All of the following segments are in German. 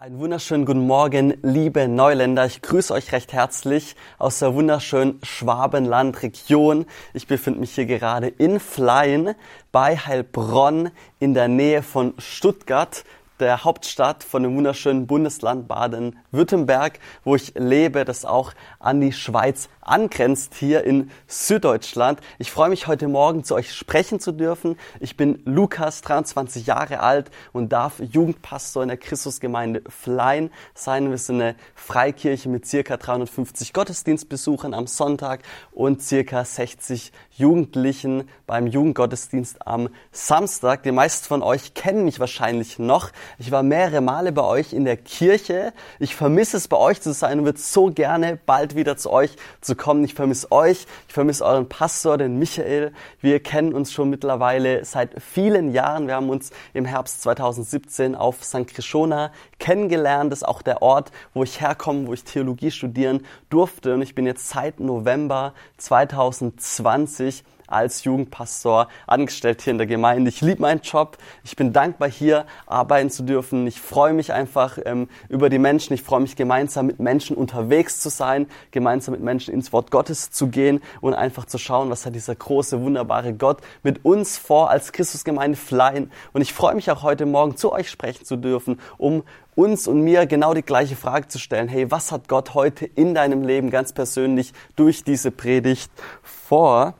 Einen wunderschönen guten Morgen, liebe Neuländer. Ich grüße euch recht herzlich aus der wunderschönen Schwabenland-Region. Ich befinde mich hier gerade in Flein bei Heilbronn in der Nähe von Stuttgart der Hauptstadt von dem wunderschönen Bundesland Baden-Württemberg, wo ich lebe, das auch an die Schweiz angrenzt, hier in Süddeutschland. Ich freue mich heute Morgen zu euch sprechen zu dürfen. Ich bin Lukas, 23 Jahre alt und darf Jugendpastor in der Christusgemeinde Flein sein. Wir sind eine Freikirche mit circa 350 Gottesdienstbesuchern am Sonntag und circa 60 Jugendlichen beim Jugendgottesdienst am Samstag. Die meisten von euch kennen mich wahrscheinlich noch. Ich war mehrere Male bei euch in der Kirche. Ich vermisse es, bei euch zu sein und würde so gerne bald wieder zu euch zu kommen. Ich vermisse euch. Ich vermisse euren Pastor, den Michael. Wir kennen uns schon mittlerweile seit vielen Jahren. Wir haben uns im Herbst 2017 auf St. Krishona kennengelernt. Das ist auch der Ort, wo ich herkomme, wo ich Theologie studieren durfte. Und ich bin jetzt seit November 2020 als Jugendpastor angestellt hier in der Gemeinde. Ich liebe meinen Job. Ich bin dankbar, hier arbeiten zu dürfen. Ich freue mich einfach ähm, über die Menschen. Ich freue mich, gemeinsam mit Menschen unterwegs zu sein, gemeinsam mit Menschen ins Wort Gottes zu gehen und einfach zu schauen, was hat dieser große, wunderbare Gott mit uns vor als Christusgemeinde Fleien. Und ich freue mich auch heute Morgen zu euch sprechen zu dürfen, um uns und mir genau die gleiche Frage zu stellen. Hey, was hat Gott heute in deinem Leben ganz persönlich durch diese Predigt vor?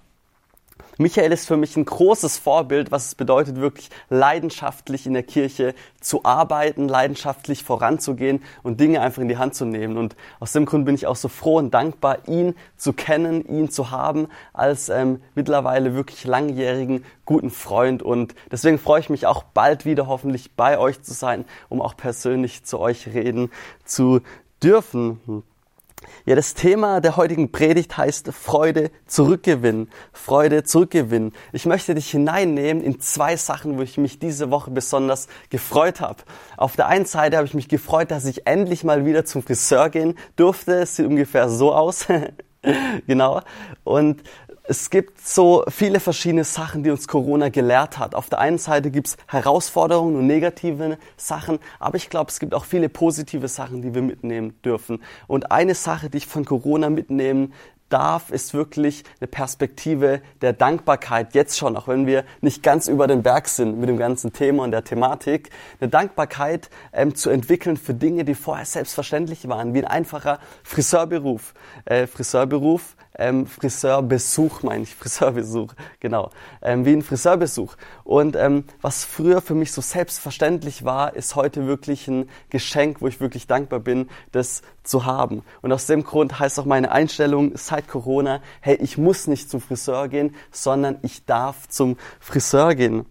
Michael ist für mich ein großes Vorbild, was es bedeutet, wirklich leidenschaftlich in der Kirche zu arbeiten, leidenschaftlich voranzugehen und Dinge einfach in die Hand zu nehmen. Und aus dem Grund bin ich auch so froh und dankbar, ihn zu kennen, ihn zu haben als ähm, mittlerweile wirklich langjährigen guten Freund. Und deswegen freue ich mich auch bald wieder hoffentlich bei euch zu sein, um auch persönlich zu euch reden zu dürfen. Ja, das Thema der heutigen Predigt heißt Freude zurückgewinnen. Freude zurückgewinnen. Ich möchte dich hineinnehmen in zwei Sachen, wo ich mich diese Woche besonders gefreut habe. Auf der einen Seite habe ich mich gefreut, dass ich endlich mal wieder zum Friseur gehen durfte. Es sieht ungefähr so aus. genau. Und es gibt so viele verschiedene Sachen, die uns Corona gelehrt hat. Auf der einen Seite gibt es Herausforderungen und negative Sachen, aber ich glaube, es gibt auch viele positive Sachen, die wir mitnehmen dürfen. Und eine Sache, die ich von Corona mitnehmen darf, ist wirklich eine Perspektive der Dankbarkeit jetzt schon, auch wenn wir nicht ganz über den Berg sind mit dem ganzen Thema und der Thematik, eine Dankbarkeit ähm, zu entwickeln für Dinge, die vorher selbstverständlich waren, wie ein einfacher Friseurberuf. Äh, Friseurberuf ähm, Friseurbesuch, meine ich, Friseurbesuch, genau, ähm, wie ein Friseurbesuch. Und ähm, was früher für mich so selbstverständlich war, ist heute wirklich ein Geschenk, wo ich wirklich dankbar bin, das zu haben. Und aus dem Grund heißt auch meine Einstellung seit Corona, hey, ich muss nicht zum Friseur gehen, sondern ich darf zum Friseur gehen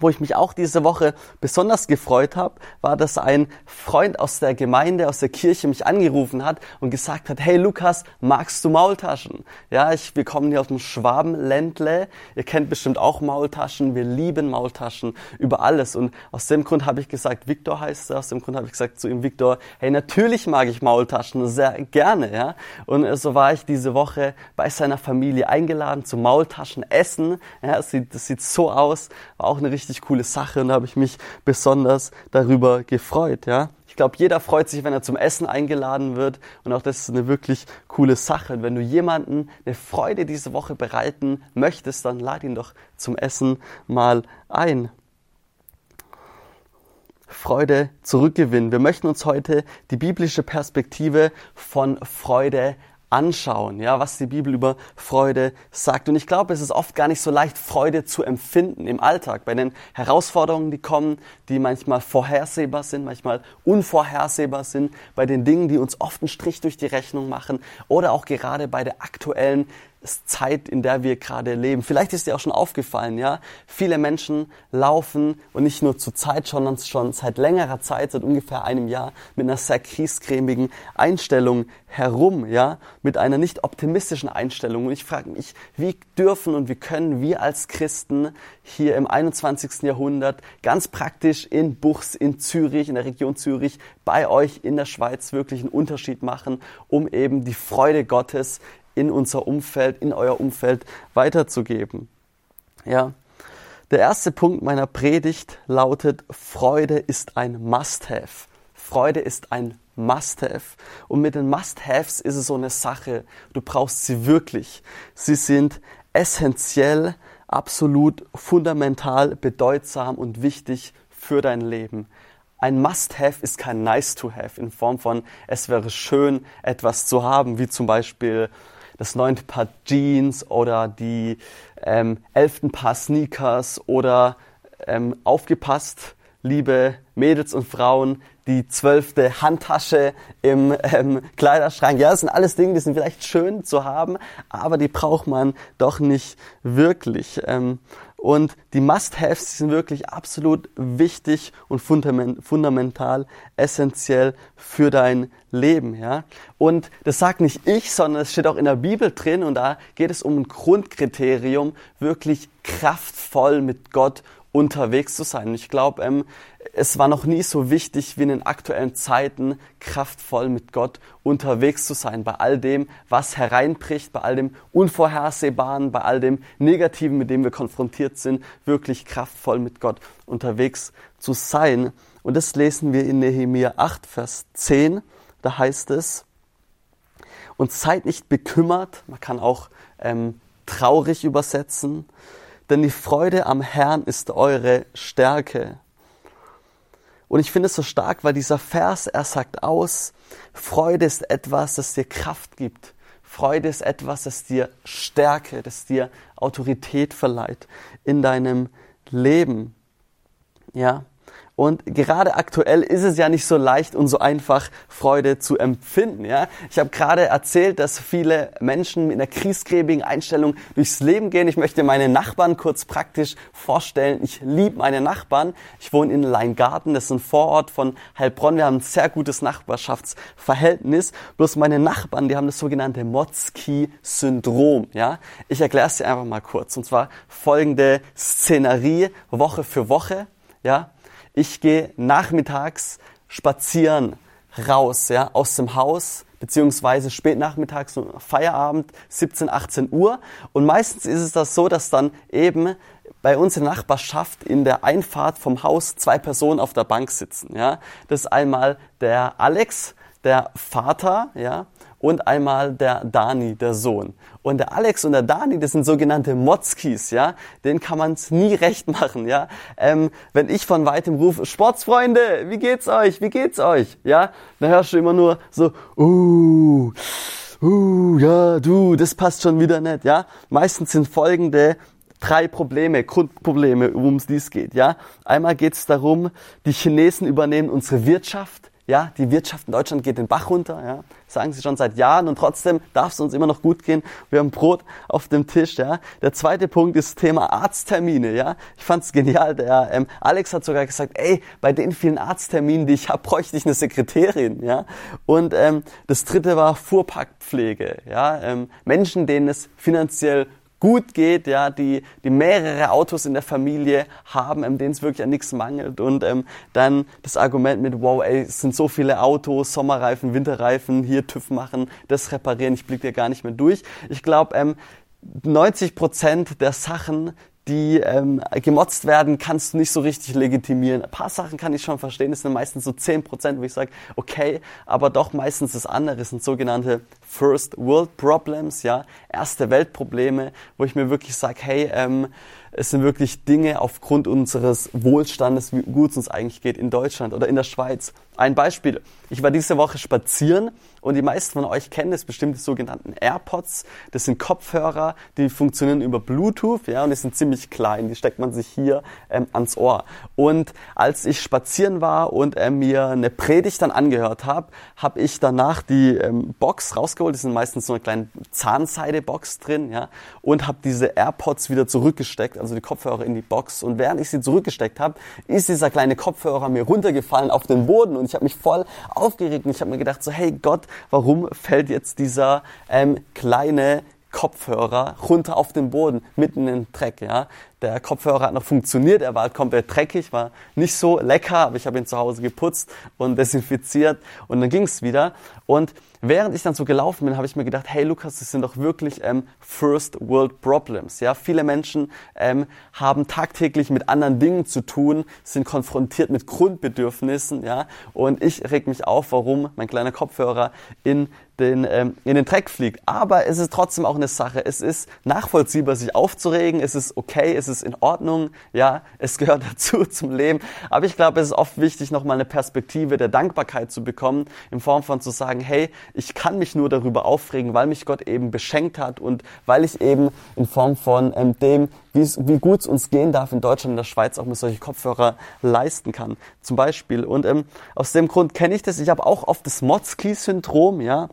wo ich mich auch diese Woche besonders gefreut habe, war, dass ein Freund aus der Gemeinde, aus der Kirche mich angerufen hat und gesagt hat, hey Lukas, magst du Maultaschen? Ja, ich, wir kommen hier aus dem Schwabenländle. Ihr kennt bestimmt auch Maultaschen. Wir lieben Maultaschen über alles. Und aus dem Grund habe ich gesagt, Viktor heißt er. Aus dem Grund habe ich gesagt zu ihm, Viktor, hey, natürlich mag ich Maultaschen sehr gerne. Ja, und so war ich diese Woche bei seiner Familie eingeladen zum Maultaschenessen. Ja, das sieht, das sieht so aus. War auch eine richtig coole Sache und da habe ich mich besonders darüber gefreut, ja. Ich glaube, jeder freut sich, wenn er zum Essen eingeladen wird und auch das ist eine wirklich coole Sache. Und wenn du jemanden eine Freude diese Woche bereiten möchtest, dann lad ihn doch zum Essen mal ein. Freude zurückgewinnen. Wir möchten uns heute die biblische Perspektive von Freude anschauen, ja, was die Bibel über Freude sagt. Und ich glaube, es ist oft gar nicht so leicht, Freude zu empfinden im Alltag, bei den Herausforderungen, die kommen, die manchmal vorhersehbar sind, manchmal unvorhersehbar sind, bei den Dingen, die uns oft einen Strich durch die Rechnung machen oder auch gerade bei der aktuellen Zeit, in der wir gerade leben. Vielleicht ist dir auch schon aufgefallen, ja. Viele Menschen laufen und nicht nur zur Zeit, sondern schon seit längerer Zeit, seit ungefähr einem Jahr, mit einer sehr kriescremigen Einstellung herum, ja. Mit einer nicht optimistischen Einstellung. Und ich frage mich, wie dürfen und wie können wir als Christen hier im 21. Jahrhundert ganz praktisch in Buchs, in Zürich, in der Region Zürich, bei euch in der Schweiz wirklich einen Unterschied machen, um eben die Freude Gottes in unser Umfeld, in euer Umfeld weiterzugeben. Ja. Der erste Punkt meiner Predigt lautet, Freude ist ein Must-Have. Freude ist ein Must-Have. Und mit den Must-Haves ist es so eine Sache. Du brauchst sie wirklich. Sie sind essentiell, absolut fundamental, bedeutsam und wichtig für dein Leben. Ein Must-Have ist kein Nice-to-Have in Form von, es wäre schön, etwas zu haben, wie zum Beispiel das neunte Paar Jeans oder die ähm, elften Paar Sneakers oder ähm, aufgepasst, liebe Mädels und Frauen, die zwölfte Handtasche im ähm, Kleiderschrank. Ja, das sind alles Dinge, die sind vielleicht schön zu haben, aber die braucht man doch nicht wirklich. Ähm, und die Must-Haves sind wirklich absolut wichtig und fundamental, essentiell für dein Leben. Ja? Und das sagt nicht ich, sondern es steht auch in der Bibel drin und da geht es um ein Grundkriterium, wirklich kraftvoll mit Gott unterwegs zu sein. Und ich glaube, ähm, es war noch nie so wichtig wie in den aktuellen Zeiten, kraftvoll mit Gott unterwegs zu sein. Bei all dem, was hereinbricht, bei all dem Unvorhersehbaren, bei all dem Negativen, mit dem wir konfrontiert sind, wirklich kraftvoll mit Gott unterwegs zu sein. Und das lesen wir in Nehemiah 8, Vers 10. Da heißt es, und seid nicht bekümmert, man kann auch ähm, traurig übersetzen, denn die Freude am Herrn ist eure Stärke. Und ich finde es so stark, weil dieser Vers, er sagt aus, Freude ist etwas, das dir Kraft gibt. Freude ist etwas, das dir Stärke, das dir Autorität verleiht in deinem Leben. Ja. Und gerade aktuell ist es ja nicht so leicht und so einfach, Freude zu empfinden. Ja? Ich habe gerade erzählt, dass viele Menschen mit einer kriesgräbigen Einstellung durchs Leben gehen. Ich möchte meine Nachbarn kurz praktisch vorstellen. Ich liebe meine Nachbarn. Ich wohne in Leingarten, das ist ein Vorort von Heilbronn. Wir haben ein sehr gutes Nachbarschaftsverhältnis. Bloß meine Nachbarn, die haben das sogenannte Motzki-Syndrom. Ja? Ich erkläre es dir einfach mal kurz. Und zwar folgende Szenerie, Woche für Woche. Ja? Ich gehe nachmittags spazieren raus, ja, aus dem Haus, beziehungsweise spät nachmittags, Feierabend, 17, 18 Uhr. Und meistens ist es das so, dass dann eben bei uns in der Nachbarschaft in der Einfahrt vom Haus zwei Personen auf der Bank sitzen, ja. Das ist einmal der Alex, der Vater, ja, und einmal der Dani, der Sohn. Und der Alex und der Dani, das sind sogenannte Motzkis, ja. Den kann man es nie recht machen, ja. Ähm, wenn ich von weitem rufe, Sportsfreunde, wie geht's euch? Wie geht's euch? Ja, dann hörst du immer nur so, uh, uh, ja, du, das passt schon wieder nicht, ja. Meistens sind folgende drei Probleme, Grundprobleme, worum es dies geht, ja. Einmal geht es darum, die Chinesen übernehmen unsere Wirtschaft, ja, die Wirtschaft in Deutschland geht den Bach runter, ja, sagen sie schon seit Jahren und trotzdem darf es uns immer noch gut gehen. Wir haben Brot auf dem Tisch, ja. Der zweite Punkt ist Thema Arzttermine, ja. Ich fand's genial. Der ähm, Alex hat sogar gesagt, ey, bei den vielen Arztterminen, die ich habe, bräuchte ich eine Sekretärin, ja. Und ähm, das dritte war Fuhrparkpflege, ja. Ähm, Menschen, denen es finanziell gut geht, ja, die, die mehrere Autos in der Familie haben, ähm, denen es wirklich an nichts mangelt. Und ähm, dann das Argument mit, wow, ey, es sind so viele Autos, Sommerreifen, Winterreifen, hier TÜV machen, das reparieren, ich blicke ja gar nicht mehr durch. Ich glaube, ähm, 90 Prozent der Sachen, die ähm, gemotzt werden, kannst du nicht so richtig legitimieren. Ein paar Sachen kann ich schon verstehen, das sind meistens so 10 Prozent, wo ich sage, okay, aber doch meistens das andere sind sogenannte First World Problems, ja, erste Weltprobleme, wo ich mir wirklich sage, hey, ähm, es sind wirklich Dinge aufgrund unseres Wohlstandes, wie gut es uns eigentlich geht in Deutschland oder in der Schweiz. Ein Beispiel. Ich war diese Woche spazieren und die meisten von euch kennen das bestimmt die sogenannten AirPods. Das sind Kopfhörer, die funktionieren über Bluetooth, ja, und die sind ziemlich klein. Die steckt man sich hier ähm, ans Ohr. Und als ich spazieren war und äh, mir eine Predigt dann angehört habe, habe ich danach die ähm, Box rausgeholt. Das sind meistens so eine kleine Zahnseide-Box drin, ja, und habe diese AirPods wieder zurückgesteckt, also die Kopfhörer in die Box. Und während ich sie zurückgesteckt habe, ist dieser kleine Kopfhörer mir runtergefallen auf den Boden und ich habe mich voll aufgeregt und ich habe mir gedacht so, hey Gott, warum fällt jetzt dieser ähm, kleine Kopfhörer runter auf den Boden, mitten in den Dreck, ja? der Kopfhörer hat noch funktioniert, er war halt komplett dreckig, war nicht so lecker, aber ich habe ihn zu Hause geputzt und desinfiziert und dann ging es wieder. Und während ich dann so gelaufen bin, habe ich mir gedacht, hey Lukas, das sind doch wirklich ähm, First World Problems. Ja, viele Menschen ähm, haben tagtäglich mit anderen Dingen zu tun, sind konfrontiert mit Grundbedürfnissen. Ja, und ich reg mich auf, warum mein kleiner Kopfhörer in den, ähm, in den Dreck fliegt. Aber es ist trotzdem auch eine Sache. Es ist nachvollziehbar, sich aufzuregen. Es ist okay, es ist in Ordnung. Ja, es gehört dazu zum Leben. Aber ich glaube, es ist oft wichtig, nochmal eine Perspektive der Dankbarkeit zu bekommen, in Form von zu sagen, hey, ich kann mich nur darüber aufregen, weil mich Gott eben beschenkt hat und weil ich eben in Form von ähm, dem, wie gut es uns gehen darf in Deutschland und der Schweiz auch mit solche Kopfhörer leisten kann. Zum Beispiel. Und ähm, aus dem Grund kenne ich das. Ich habe auch oft das Motzki-Syndrom, ja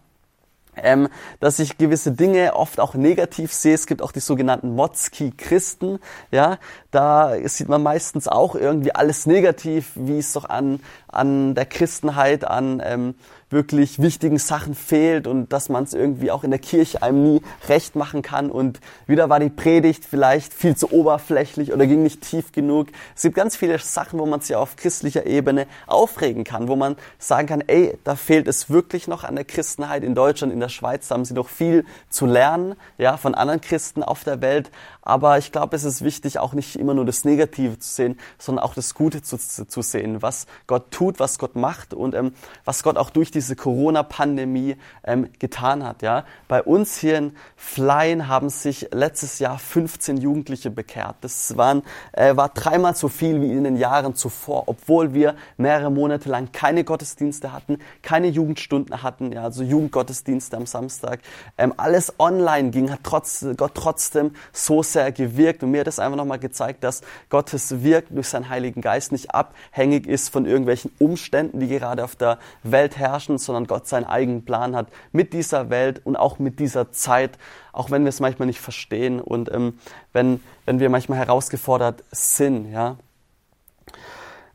ähm, dass ich gewisse Dinge oft auch negativ sehe. Es gibt auch die sogenannten Motzki-Christen, ja, da sieht man meistens auch irgendwie alles negativ, wie es doch an, an der Christenheit, an ähm, wirklich wichtigen Sachen fehlt und dass man es irgendwie auch in der Kirche einem nie recht machen kann. Und wieder war die Predigt vielleicht viel zu oberflächlich oder ging nicht tief genug. Es gibt ganz viele Sachen, wo man sich auf christlicher Ebene aufregen kann, wo man sagen kann, ey, da fehlt es wirklich noch an der Christenheit in Deutschland, in der Schweiz, da haben sie doch viel zu lernen, ja, von anderen Christen auf der Welt. Aber ich glaube, es ist wichtig, auch nicht immer nur das Negative zu sehen, sondern auch das Gute zu, zu sehen, was Gott tut, was Gott macht und ähm, was Gott auch durch diese Corona-Pandemie ähm, getan hat. Ja, bei uns hier in Flein haben sich letztes Jahr 15 Jugendliche bekehrt. Das waren äh, war dreimal so viel wie in den Jahren zuvor, obwohl wir mehrere Monate lang keine Gottesdienste hatten, keine Jugendstunden hatten, ja, also Jugendgottesdienste am Samstag. Ähm, alles online ging, hat trotz, Gott trotzdem so sehr er gewirkt und mir hat das einfach nochmal gezeigt, dass Gottes Wirken durch seinen Heiligen Geist nicht abhängig ist von irgendwelchen Umständen, die gerade auf der Welt herrschen, sondern Gott seinen eigenen Plan hat mit dieser Welt und auch mit dieser Zeit, auch wenn wir es manchmal nicht verstehen und ähm, wenn, wenn wir manchmal herausgefordert sind, ja.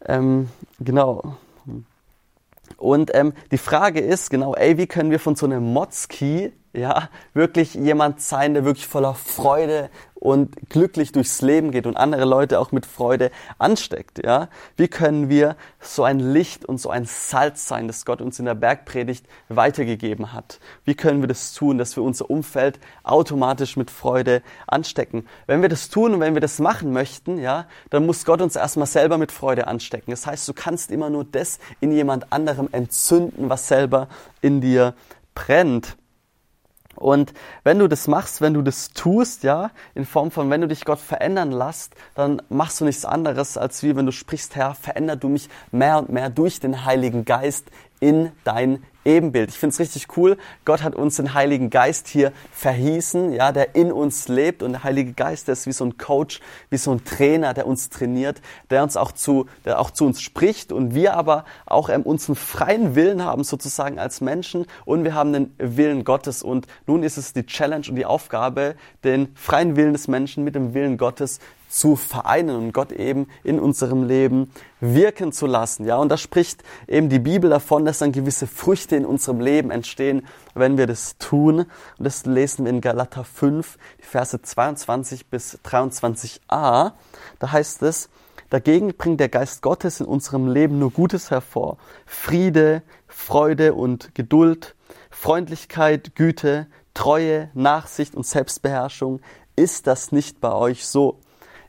Ähm, genau. Und ähm, die Frage ist genau, ey, wie können wir von so einem Motzki ja, wirklich jemand sein, der wirklich voller Freude und glücklich durchs Leben geht und andere Leute auch mit Freude ansteckt, ja? Wie können wir so ein Licht und so ein Salz sein, das Gott uns in der Bergpredigt weitergegeben hat? Wie können wir das tun, dass wir unser Umfeld automatisch mit Freude anstecken? Wenn wir das tun und wenn wir das machen möchten, ja, dann muss Gott uns erstmal selber mit Freude anstecken. Das heißt, du kannst immer nur das in jemand anderem entzünden, was selber in dir brennt. Und wenn du das machst, wenn du das tust, ja, in Form von, wenn du dich Gott verändern lässt, dann machst du nichts anderes, als wie wenn du sprichst, Herr, veränder du mich mehr und mehr durch den Heiligen Geist in dein Ebenbild. Ich finde es richtig cool. Gott hat uns den Heiligen Geist hier verhießen, ja, der in uns lebt. Und der Heilige Geist, der ist wie so ein Coach, wie so ein Trainer, der uns trainiert, der uns auch zu, der auch zu uns spricht. Und wir aber auch ähm, unseren freien Willen haben, sozusagen als Menschen. Und wir haben den Willen Gottes. Und nun ist es die Challenge und die Aufgabe, den freien Willen des Menschen mit dem Willen Gottes zu vereinen und Gott eben in unserem Leben wirken zu lassen. Ja, und da spricht eben die Bibel davon, dass dann gewisse Früchte in unserem Leben entstehen, wenn wir das tun. Und das lesen wir in Galater 5, die Verse 22 bis 23a. Da heißt es, Dagegen bringt der Geist Gottes in unserem Leben nur Gutes hervor. Friede, Freude und Geduld, Freundlichkeit, Güte, Treue, Nachsicht und Selbstbeherrschung. Ist das nicht bei euch so?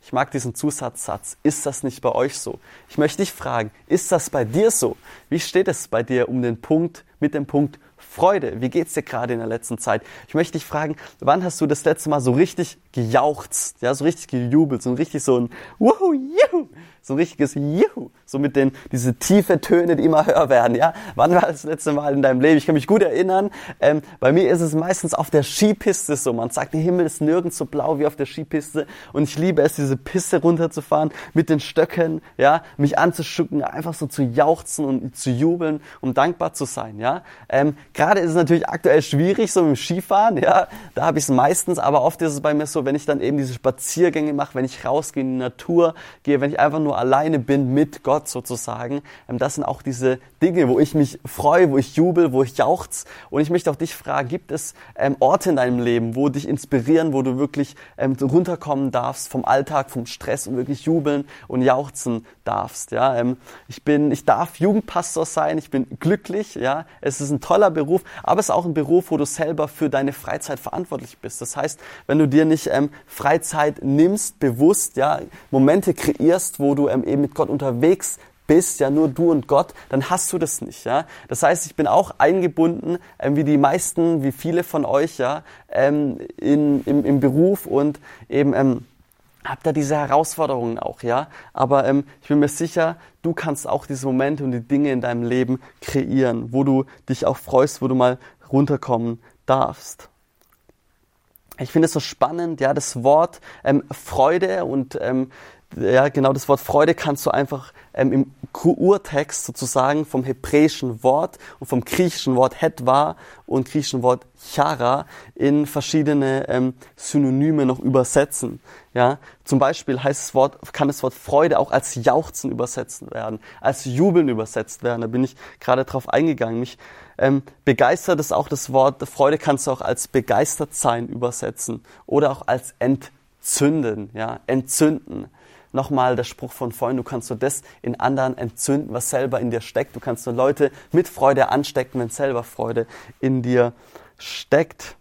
Ich mag diesen Zusatzsatz. Ist das nicht bei euch so? Ich möchte dich fragen, ist das bei dir so? Wie steht es bei dir um den Punkt, mit dem Punkt Freude? Wie geht's dir gerade in der letzten Zeit? Ich möchte dich fragen, wann hast du das letzte Mal so richtig gejauchzt, ja, so richtig gejubelt, so richtig so ein Wuhu, Juhu, so ein richtiges Juhu, so mit den, diese tiefe Töne, die immer höher werden, ja. Wann war das letzte Mal in deinem Leben? Ich kann mich gut erinnern, ähm, bei mir ist es meistens auf der Skipiste so, man sagt, der Himmel ist nirgends so blau wie auf der Skipiste und ich liebe es, diese Piste runterzufahren, mit den Stöcken, ja, mich anzuschucken, einfach so zu jauchzen und zu jubeln, um dankbar zu sein, ja. Ähm, gerade ist es natürlich aktuell schwierig, so im Skifahren. Ja, da habe ich es meistens, aber oft ist es bei mir so, wenn ich dann eben diese Spaziergänge mache, wenn ich rausgehe in die Natur gehe, wenn ich einfach nur alleine bin mit Gott sozusagen. Ähm, das sind auch diese Dinge, wo ich mich freue, wo ich jubel, wo ich jauchz. Und ich möchte auch dich fragen: Gibt es ähm, Orte in deinem Leben, wo dich inspirieren, wo du wirklich ähm, runterkommen darfst vom Alltag, vom Stress und wirklich jubeln und jauchzen darfst? Ja, ich bin, ich darf Jugendpastor sein. Ich bin glücklich. Ja, es ist ein toller Beruf, aber es ist auch ein Beruf, wo du selber für deine Freizeit verantwortlich bist. Das heißt, wenn du dir nicht Freizeit nimmst, bewusst, ja, Momente kreierst, wo du ähm, eben mit Gott unterwegs bist, ja nur du und Gott, dann hast du das nicht, ja. Das heißt, ich bin auch eingebunden, ähm, wie die meisten, wie viele von euch, ja, ähm, in, im, im Beruf und eben ähm, habt da diese Herausforderungen auch, ja. Aber ähm, ich bin mir sicher, du kannst auch diese Momente und die Dinge in deinem Leben kreieren, wo du dich auch freust, wo du mal runterkommen darfst. Ich finde es so spannend, ja, das Wort ähm, Freude und ähm, ja, genau das Wort Freude kannst du einfach ähm, im Urtext sozusagen vom hebräischen Wort und vom griechischen Wort hetwa und griechischen Wort chara in verschiedene ähm, Synonyme noch übersetzen. Ja, zum Beispiel heißt das Wort, kann das Wort Freude auch als Jauchzen übersetzt werden, als Jubeln übersetzt werden. Da bin ich gerade drauf eingegangen. Mich ähm, begeistert ist auch das Wort Freude kannst du auch als begeistert sein übersetzen oder auch als entzünden, ja, entzünden nochmal der Spruch von vorhin, du kannst so das in anderen entzünden, was selber in dir steckt. Du kannst so Leute mit Freude anstecken, wenn selber Freude in dir steckt.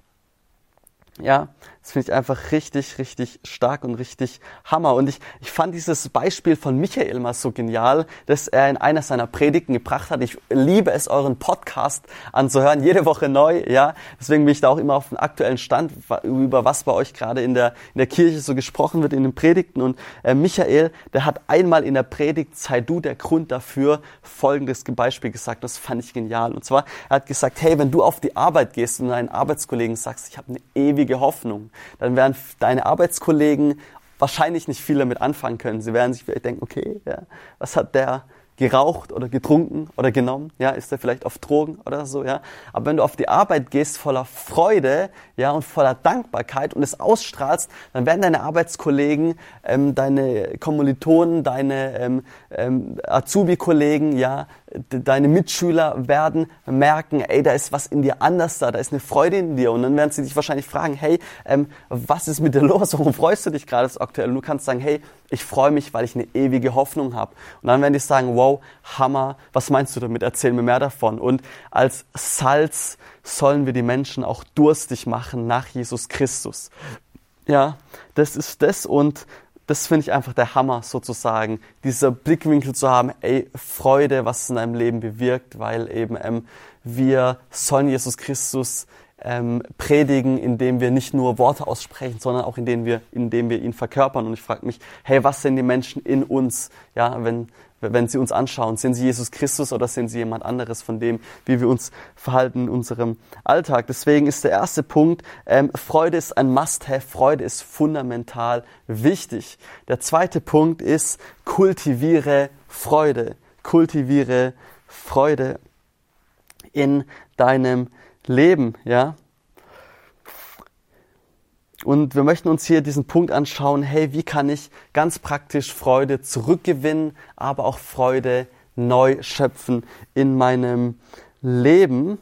Ja, das finde ich einfach richtig, richtig stark und richtig Hammer. Und ich, ich fand dieses Beispiel von Michael mal so genial, dass er in einer seiner Predigten gebracht hat. Ich liebe es, euren Podcast anzuhören, jede Woche neu. Ja, deswegen bin ich da auch immer auf dem aktuellen Stand, über was bei euch gerade in der, in der Kirche so gesprochen wird in den Predigten. Und äh, Michael, der hat einmal in der Predigt, sei du der Grund dafür, folgendes Beispiel gesagt. Das fand ich genial. Und zwar, er hat gesagt, hey, wenn du auf die Arbeit gehst und deinen Arbeitskollegen sagst, ich habe eine ewige Hoffnung, dann werden deine Arbeitskollegen wahrscheinlich nicht viel damit anfangen können. Sie werden sich vielleicht denken, okay, ja, was hat der geraucht oder getrunken oder genommen, ja, ist er vielleicht auf Drogen oder so, ja. Aber wenn du auf die Arbeit gehst voller Freude, ja, und voller Dankbarkeit und es ausstrahlst, dann werden deine Arbeitskollegen, ähm, deine Kommilitonen, deine ähm, ähm, Azubi-Kollegen, ja, deine Mitschüler werden merken, ey, da ist was in dir anders da, da ist eine Freude in dir. Und dann werden sie dich wahrscheinlich fragen, hey, ähm, was ist mit dir los? Warum freust du dich gerade so aktuell? Und du kannst sagen, hey, ich freue mich, weil ich eine ewige Hoffnung habe. Und dann werden die sagen, wow, Hammer, was meinst du damit? Erzähl mir mehr davon. Und als Salz sollen wir die Menschen auch durstig machen nach Jesus Christus. Ja, das ist das und das finde ich einfach der Hammer sozusagen, dieser Blickwinkel zu haben, ey, Freude, was in deinem Leben bewirkt, weil eben ähm, wir sollen Jesus Christus ähm, predigen, indem wir nicht nur Worte aussprechen, sondern auch indem wir, indem wir ihn verkörpern. Und ich frage mich, hey, was sind die Menschen in uns, ja, wenn wenn Sie uns anschauen, sind Sie Jesus Christus oder sind Sie jemand anderes von dem, wie wir uns verhalten in unserem Alltag? Deswegen ist der erste Punkt, ähm, Freude ist ein Must-Have, Freude ist fundamental wichtig. Der zweite Punkt ist, kultiviere Freude, kultiviere Freude in deinem Leben, ja. Und wir möchten uns hier diesen Punkt anschauen, hey, wie kann ich ganz praktisch Freude zurückgewinnen, aber auch Freude neu schöpfen in meinem Leben.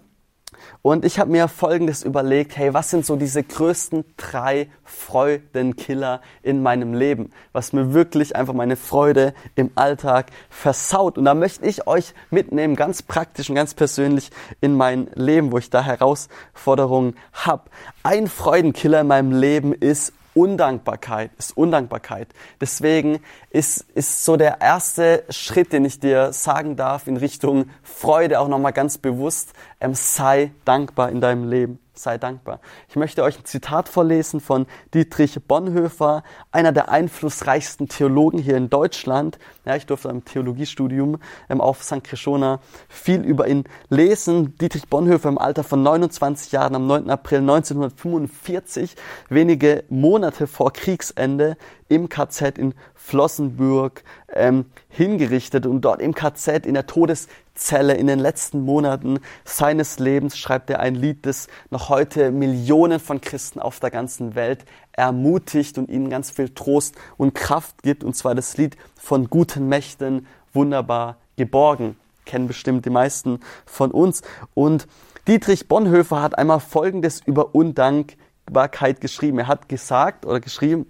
Und ich habe mir Folgendes überlegt, hey, was sind so diese größten drei Freudenkiller in meinem Leben, was mir wirklich einfach meine Freude im Alltag versaut. Und da möchte ich euch mitnehmen, ganz praktisch und ganz persönlich in mein Leben, wo ich da Herausforderungen habe. Ein Freudenkiller in meinem Leben ist Undankbarkeit ist Undankbarkeit. Deswegen ist, ist so der erste Schritt, den ich dir sagen darf in Richtung Freude auch nochmal ganz bewusst, ähm, sei dankbar in deinem Leben sei dankbar. Ich möchte euch ein Zitat vorlesen von Dietrich Bonhoeffer, einer der einflussreichsten Theologen hier in Deutschland. Ja, ich durfte im Theologiestudium ähm, auf St. Krishona viel über ihn lesen. Dietrich Bonhoeffer im Alter von 29 Jahren am 9. April 1945, wenige Monate vor Kriegsende, im KZ in Flossenbürg ähm, hingerichtet und dort im KZ in der Todes Zelle. In den letzten Monaten seines Lebens schreibt er ein Lied, das noch heute Millionen von Christen auf der ganzen Welt ermutigt und ihnen ganz viel Trost und Kraft gibt. Und zwar das Lied von guten Mächten, wunderbar geborgen. Kennen bestimmt die meisten von uns. Und Dietrich Bonhoeffer hat einmal Folgendes über Undankbarkeit geschrieben. Er hat gesagt oder geschrieben,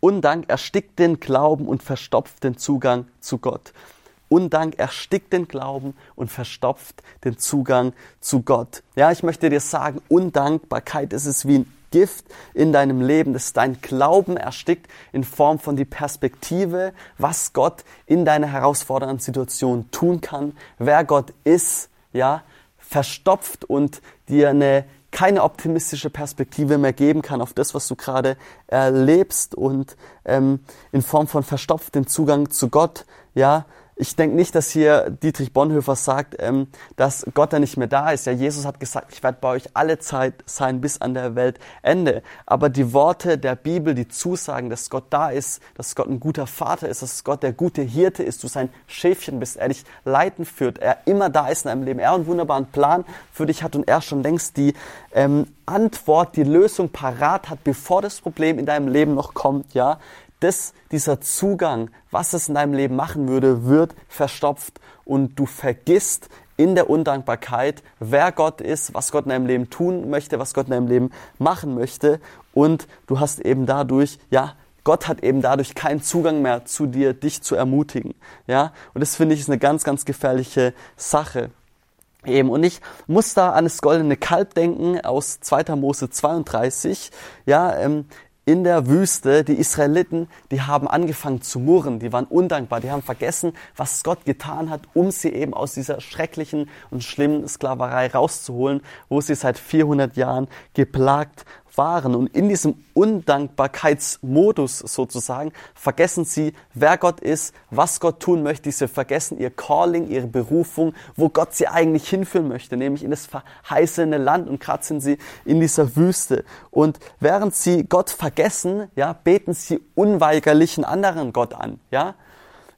Undank erstickt den Glauben und verstopft den Zugang zu Gott. Undank erstickt den Glauben und verstopft den Zugang zu Gott. Ja, ich möchte dir sagen, Undankbarkeit ist es wie ein Gift in deinem Leben, das dein Glauben erstickt in Form von die Perspektive, was Gott in deiner herausfordernden Situation tun kann, wer Gott ist, ja, verstopft und dir eine keine optimistische Perspektive mehr geben kann auf das, was du gerade erlebst und ähm, in Form von verstopft den Zugang zu Gott, ja, ich denke nicht, dass hier Dietrich Bonhoeffer sagt, ähm, dass Gott da nicht mehr da ist. Ja, Jesus hat gesagt, ich werde bei euch alle Zeit sein bis an der Weltende. Aber die Worte der Bibel, die zusagen, dass Gott da ist, dass Gott ein guter Vater ist, dass Gott der gute Hirte ist, du sein Schäfchen bist, er dich leiten führt, er immer da ist in deinem Leben, er einen wunderbaren Plan für dich hat und er schon längst die ähm, Antwort, die Lösung parat hat, bevor das Problem in deinem Leben noch kommt, ja, das, dieser Zugang, was es in deinem Leben machen würde, wird verstopft und du vergisst in der Undankbarkeit, wer Gott ist, was Gott in deinem Leben tun möchte, was Gott in deinem Leben machen möchte und du hast eben dadurch, ja, Gott hat eben dadurch keinen Zugang mehr zu dir, dich zu ermutigen, ja, und das finde ich ist eine ganz, ganz gefährliche Sache. Eben. Und ich muss da an das goldene Kalb denken aus 2. Mose 32. Ja, ähm, in der Wüste, die Israeliten, die haben angefangen zu murren, die waren undankbar, die haben vergessen, was Gott getan hat, um sie eben aus dieser schrecklichen und schlimmen Sklaverei rauszuholen, wo sie seit 400 Jahren geplagt waren. Und in diesem Undankbarkeitsmodus sozusagen vergessen sie, wer Gott ist, was Gott tun möchte. Sie vergessen ihr Calling, ihre Berufung, wo Gott sie eigentlich hinführen möchte, nämlich in das verheißene Land. Und gerade sind sie in dieser Wüste. Und während sie Gott vergessen, ja, beten sie unweigerlich einen anderen Gott an, ja.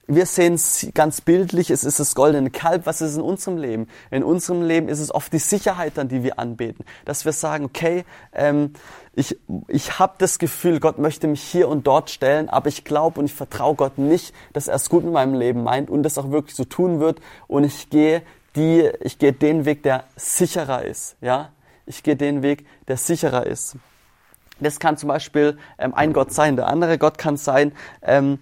Wir sehen es ganz bildlich, es ist das goldene Kalb, was ist in unserem Leben? In unserem Leben ist es oft die Sicherheit dann, die wir anbeten. Dass wir sagen, okay, ähm, ich, ich habe das Gefühl, Gott möchte mich hier und dort stellen, aber ich glaube und ich vertraue Gott nicht, dass er es gut mit meinem Leben meint und das auch wirklich so tun wird. Und ich gehe die, ich gehe den Weg, der sicherer ist. Ja, ich gehe den Weg, der sicherer ist. Das kann zum Beispiel ähm, ein Gott sein. Der andere Gott kann sein, ähm,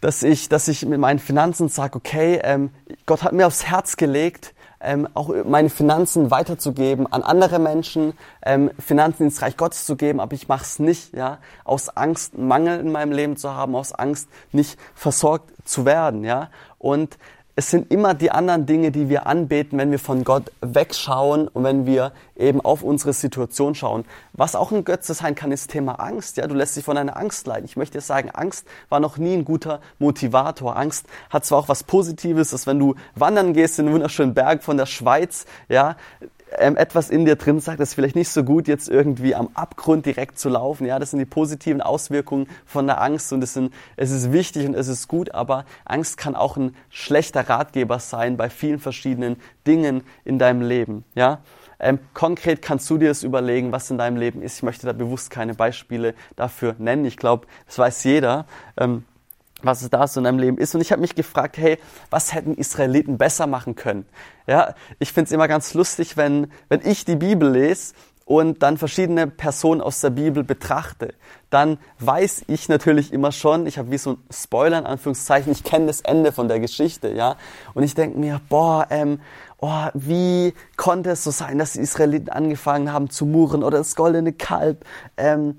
dass ich, dass ich mit meinen Finanzen sage, okay, ähm, Gott hat mir aufs Herz gelegt, ähm, auch meine Finanzen weiterzugeben an andere Menschen, ähm, Finanzen ins Reich Gottes zu geben, aber ich mache es nicht, ja, aus Angst, Mangel in meinem Leben zu haben, aus Angst, nicht versorgt zu werden, ja. Und es sind immer die anderen Dinge, die wir anbeten, wenn wir von Gott wegschauen und wenn wir eben auf unsere Situation schauen. Was auch ein Götze sein kann, ist Thema Angst. Ja, du lässt dich von einer Angst leiden. Ich möchte sagen, Angst war noch nie ein guter Motivator. Angst hat zwar auch was Positives, dass wenn du wandern gehst in den wunderschönen Berg von der Schweiz, ja, ähm, etwas in dir drin sagt, es ist vielleicht nicht so gut, jetzt irgendwie am Abgrund direkt zu laufen. Ja, das sind die positiven Auswirkungen von der Angst und es, sind, es ist wichtig und es ist gut, aber Angst kann auch ein schlechter Ratgeber sein bei vielen verschiedenen Dingen in deinem Leben. Ja, ähm, konkret kannst du dir das überlegen, was in deinem Leben ist. Ich möchte da bewusst keine Beispiele dafür nennen. Ich glaube, das weiß jeder. Ähm, was es da so in deinem Leben ist. Und ich habe mich gefragt, hey, was hätten Israeliten besser machen können? Ja, ich finde es immer ganz lustig, wenn, wenn ich die Bibel lese und dann verschiedene Personen aus der Bibel betrachte, dann weiß ich natürlich immer schon, ich habe wie so ein Spoiler in Anführungszeichen, ich kenne das Ende von der Geschichte, ja. Und ich denke mir, boah, ähm, oh, wie konnte es so sein, dass die Israeliten angefangen haben zu murren oder das goldene Kalb? Ähm,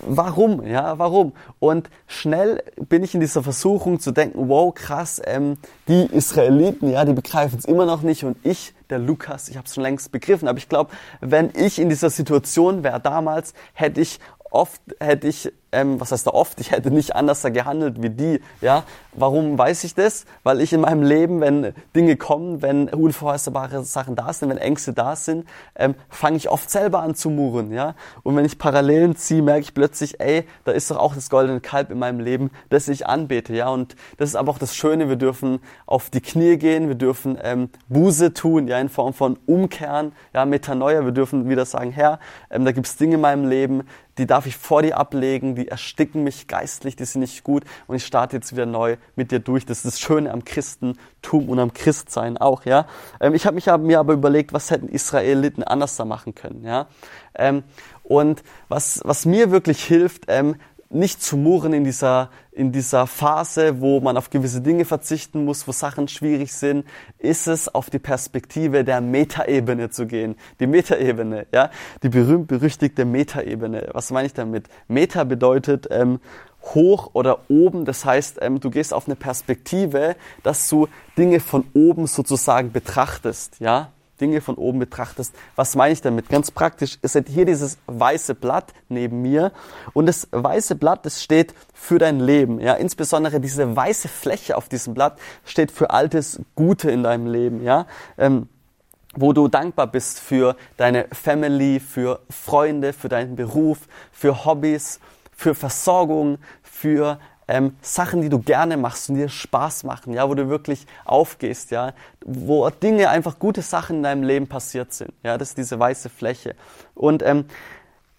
warum? Ja, warum? Und schnell bin ich in dieser Versuchung zu denken, wow, krass, ähm, die Israeliten, ja, die begreifen es immer noch nicht und ich, der Lukas, ich habe es schon längst begriffen. Aber ich glaube, wenn ich in dieser Situation wäre damals, hätte ich oft hätte ich ähm, was heißt da oft, ich hätte nicht anders gehandelt wie die, ja. Warum weiß ich das? Weil ich in meinem Leben, wenn Dinge kommen, wenn unvorhersehbare Sachen da sind, wenn Ängste da sind, ähm, fange ich oft selber an zu murren, ja. Und wenn ich Parallelen ziehe, merke ich plötzlich, ey, da ist doch auch das goldene Kalb in meinem Leben, das ich anbete, ja. Und das ist aber auch das Schöne, wir dürfen auf die Knie gehen, wir dürfen ähm, Buße tun, ja, in Form von Umkehren, ja, Metanoia, wir dürfen wieder sagen, Herr, ähm, da gibt's Dinge in meinem Leben, die darf ich vor dir ablegen, die ersticken mich geistlich, die sind nicht gut und ich starte jetzt wieder neu mit dir durch. Das ist das Schöne am Christentum und am Christsein auch, ja. Ähm, ich habe mich hab mir aber überlegt, was hätten Israeliten anders da machen können, ja. Ähm, und was, was mir wirklich hilft, ähm, nicht zu murren in dieser, in dieser Phase, wo man auf gewisse Dinge verzichten muss, wo Sachen schwierig sind, ist es, auf die Perspektive der Metaebene zu gehen. Die Metaebene, ja, die berühmt-berüchtigte Metaebene. Was meine ich damit? Meta bedeutet ähm, hoch oder oben. Das heißt, ähm, du gehst auf eine Perspektive, dass du Dinge von oben sozusagen betrachtest, ja. Dinge von oben betrachtest. Was meine ich damit? Ganz praktisch ist hier dieses weiße Blatt neben mir und das weiße Blatt, das steht für dein Leben. Ja, insbesondere diese weiße Fläche auf diesem Blatt steht für altes Gute in deinem Leben. Ja. Ähm, wo du dankbar bist für deine Family, für Freunde, für deinen Beruf, für Hobbys, für Versorgung, für ähm, Sachen, die du gerne machst und dir Spaß machen, ja, wo du wirklich aufgehst, ja, wo Dinge einfach gute Sachen in deinem Leben passiert sind, ja, das ist diese weiße Fläche. Und ähm,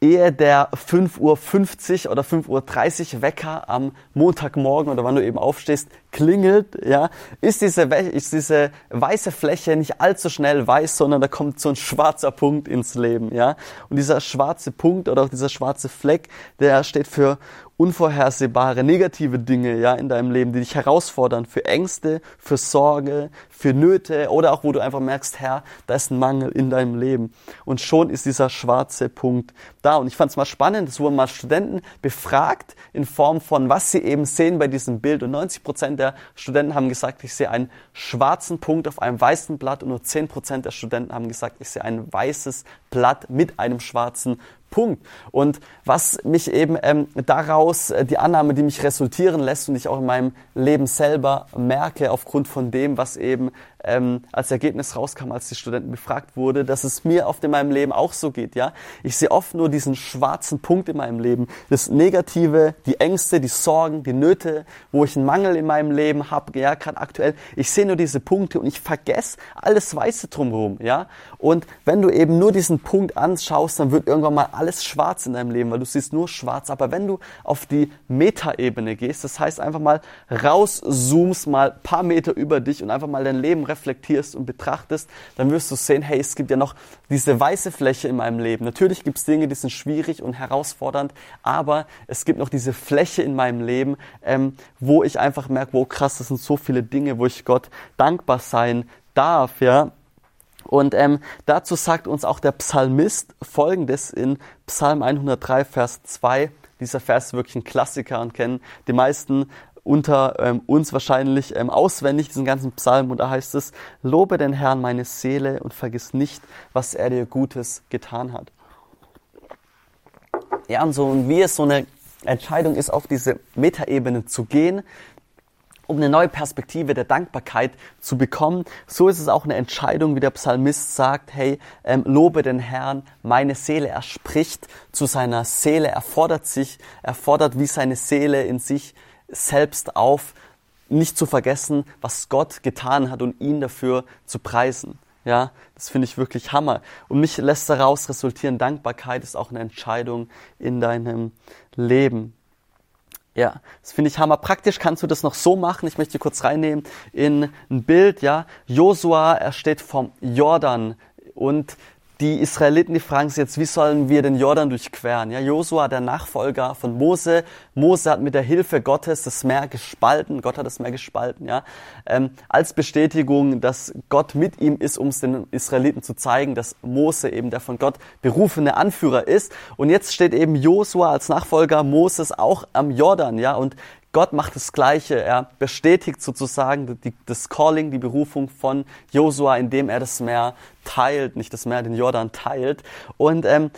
ehe der 5.50 Uhr oder 5.30 Uhr Wecker am Montagmorgen oder wann du eben aufstehst, klingelt, ja, ist diese, ist diese weiße Fläche nicht allzu schnell weiß, sondern da kommt so ein schwarzer Punkt ins Leben, ja. Und dieser schwarze Punkt oder auch dieser schwarze Fleck, der steht für unvorhersehbare negative Dinge ja in deinem Leben, die dich herausfordern für Ängste, für Sorge, für Nöte oder auch wo du einfach merkst, Herr, da ist ein Mangel in deinem Leben. Und schon ist dieser schwarze Punkt da. Und ich fand es mal spannend, es wurden mal Studenten befragt in Form von was sie eben sehen bei diesem Bild. Und 90 Prozent der Studenten haben gesagt, ich sehe einen schwarzen Punkt auf einem weißen Blatt. Und nur 10 Prozent der Studenten haben gesagt, ich sehe ein weißes Blatt mit einem schwarzen Punkt. Und was mich eben ähm, daraus, äh, die Annahme, die mich resultieren lässt und ich auch in meinem Leben selber merke, aufgrund von dem, was eben ähm, als Ergebnis rauskam, als die Studenten befragt wurde, dass es mir oft in meinem Leben auch so geht. Ja, ich sehe oft nur diesen schwarzen Punkt in meinem Leben, das Negative, die Ängste, die Sorgen, die Nöte, wo ich einen Mangel in meinem Leben habe. Ja, gerade aktuell. Ich sehe nur diese Punkte und ich vergesse alles Weiße drumherum. Ja, und wenn du eben nur diesen Punkt anschaust, dann wird irgendwann mal alles schwarz in deinem Leben, weil du siehst nur schwarz. Aber wenn du auf die Metaebene gehst, das heißt einfach mal rauszoomst, mal paar Meter über dich und einfach mal dein Leben und betrachtest, dann wirst du sehen, hey, es gibt ja noch diese weiße Fläche in meinem Leben. Natürlich gibt es Dinge, die sind schwierig und herausfordernd, aber es gibt noch diese Fläche in meinem Leben, ähm, wo ich einfach merke, wo krass, das sind so viele Dinge, wo ich Gott dankbar sein darf, ja. Und ähm, dazu sagt uns auch der Psalmist Folgendes in Psalm 103, Vers 2. Dieser Vers ist wirklich ein Klassiker und kennen die meisten unter ähm, uns wahrscheinlich ähm, auswendig, diesen ganzen Psalm. Und da heißt es, lobe den Herrn meine Seele und vergiss nicht, was er dir Gutes getan hat. Ja, und so, und wie es so eine Entscheidung ist, auf diese Metaebene zu gehen, um eine neue Perspektive der Dankbarkeit zu bekommen. So ist es auch eine Entscheidung, wie der Psalmist sagt, hey, ähm, lobe den Herrn, meine Seele. Er spricht zu seiner Seele, er fordert sich, er fordert wie seine Seele in sich selbst auf, nicht zu vergessen, was Gott getan hat und ihn dafür zu preisen. Ja, das finde ich wirklich Hammer. Und mich lässt daraus resultieren, Dankbarkeit ist auch eine Entscheidung in deinem Leben. Ja, das finde ich Hammer. Praktisch kannst du das noch so machen. Ich möchte kurz reinnehmen in ein Bild, ja. Josua, er steht vom Jordan und die Israeliten, die fragen sich jetzt, wie sollen wir den Jordan durchqueren? Ja, Josua, der Nachfolger von Mose. Mose hat mit der Hilfe Gottes das Meer gespalten. Gott hat das Meer gespalten, ja. Ähm, als Bestätigung, dass Gott mit ihm ist, um es den Israeliten zu zeigen, dass Mose eben der von Gott berufene Anführer ist. Und jetzt steht eben Josua als Nachfolger Moses auch am Jordan, ja. Und Gott macht das Gleiche. Er bestätigt sozusagen die, das Calling, die Berufung von Josua, indem er das Meer teilt, nicht das Meer, den Jordan teilt. Und ähm,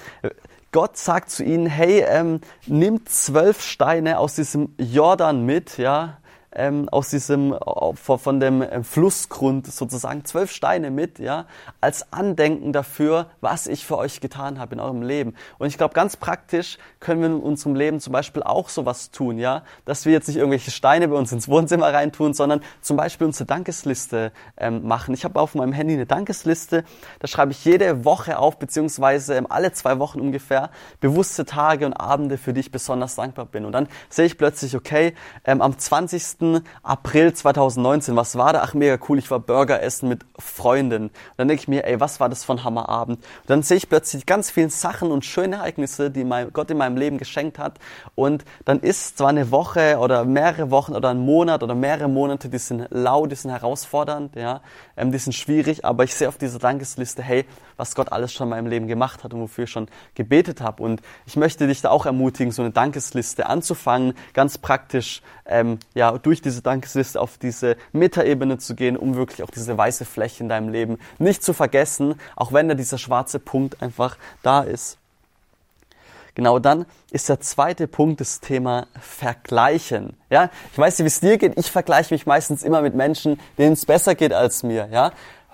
Gott sagt zu ihnen, hey, ähm, nimm zwölf Steine aus diesem Jordan mit, ja, ähm, aus diesem, von dem ähm, Flussgrund sozusagen zwölf Steine mit, ja, als Andenken dafür, was ich für euch getan habe in eurem Leben. Und ich glaube, ganz praktisch können wir in unserem Leben zum Beispiel auch sowas tun, ja, dass wir jetzt nicht irgendwelche Steine bei uns ins Wohnzimmer reintun, sondern zum Beispiel unsere Dankesliste ähm, machen. Ich habe auf meinem Handy eine Dankesliste, da schreibe ich jede Woche auf, beziehungsweise ähm, alle zwei Wochen ungefähr, bewusste Tage und Abende, für die ich besonders dankbar bin. Und dann sehe ich plötzlich, okay, ähm, am 20. April 2019, was war da? Ach, mega cool, ich war Burger essen mit Freunden. Und dann denke ich mir, ey, was war das für ein Hammerabend? Und dann sehe ich plötzlich ganz viele Sachen und schöne Ereignisse, die mein Gott in meinem Leben geschenkt hat. Und dann ist zwar eine Woche oder mehrere Wochen oder ein Monat oder mehrere Monate, die sind lau, die sind herausfordernd, ja, ähm, die sind schwierig, aber ich sehe auf dieser Dankesliste, hey, was Gott alles schon in meinem Leben gemacht hat und wofür ich schon gebetet habe. Und ich möchte dich da auch ermutigen, so eine Dankesliste anzufangen, ganz praktisch, ähm, ja, durch diese Dankesliste auf diese Metaebene zu gehen, um wirklich auch diese weiße Fläche in deinem Leben nicht zu vergessen, auch wenn da dieser schwarze Punkt einfach da ist. Genau dann ist der zweite Punkt das Thema Vergleichen. Ja, ich weiß nicht, wie es dir geht. Ich vergleiche mich meistens immer mit Menschen, denen es besser geht als mir. Ja,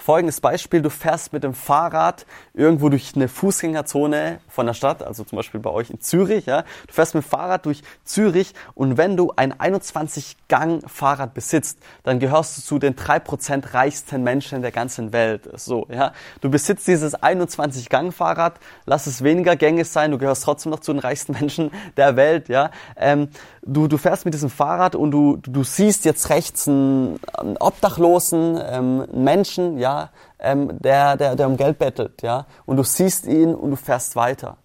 Folgendes Beispiel, du fährst mit dem Fahrrad irgendwo durch eine Fußgängerzone von der Stadt, also zum Beispiel bei euch in Zürich, ja. Du fährst mit dem Fahrrad durch Zürich und wenn du ein 21-Gang-Fahrrad besitzt, dann gehörst du zu den drei Prozent reichsten Menschen der ganzen Welt. So, ja. Du besitzt dieses 21-Gang-Fahrrad, lass es weniger Gänge sein, du gehörst trotzdem noch zu den reichsten Menschen der Welt, ja. Ähm, du, du fährst mit diesem Fahrrad und du, du siehst jetzt rechts einen, einen Obdachlosen, ähm, einen Menschen, ja, ähm, der, der, der um Geld bettelt, ja, und du siehst ihn und du fährst weiter.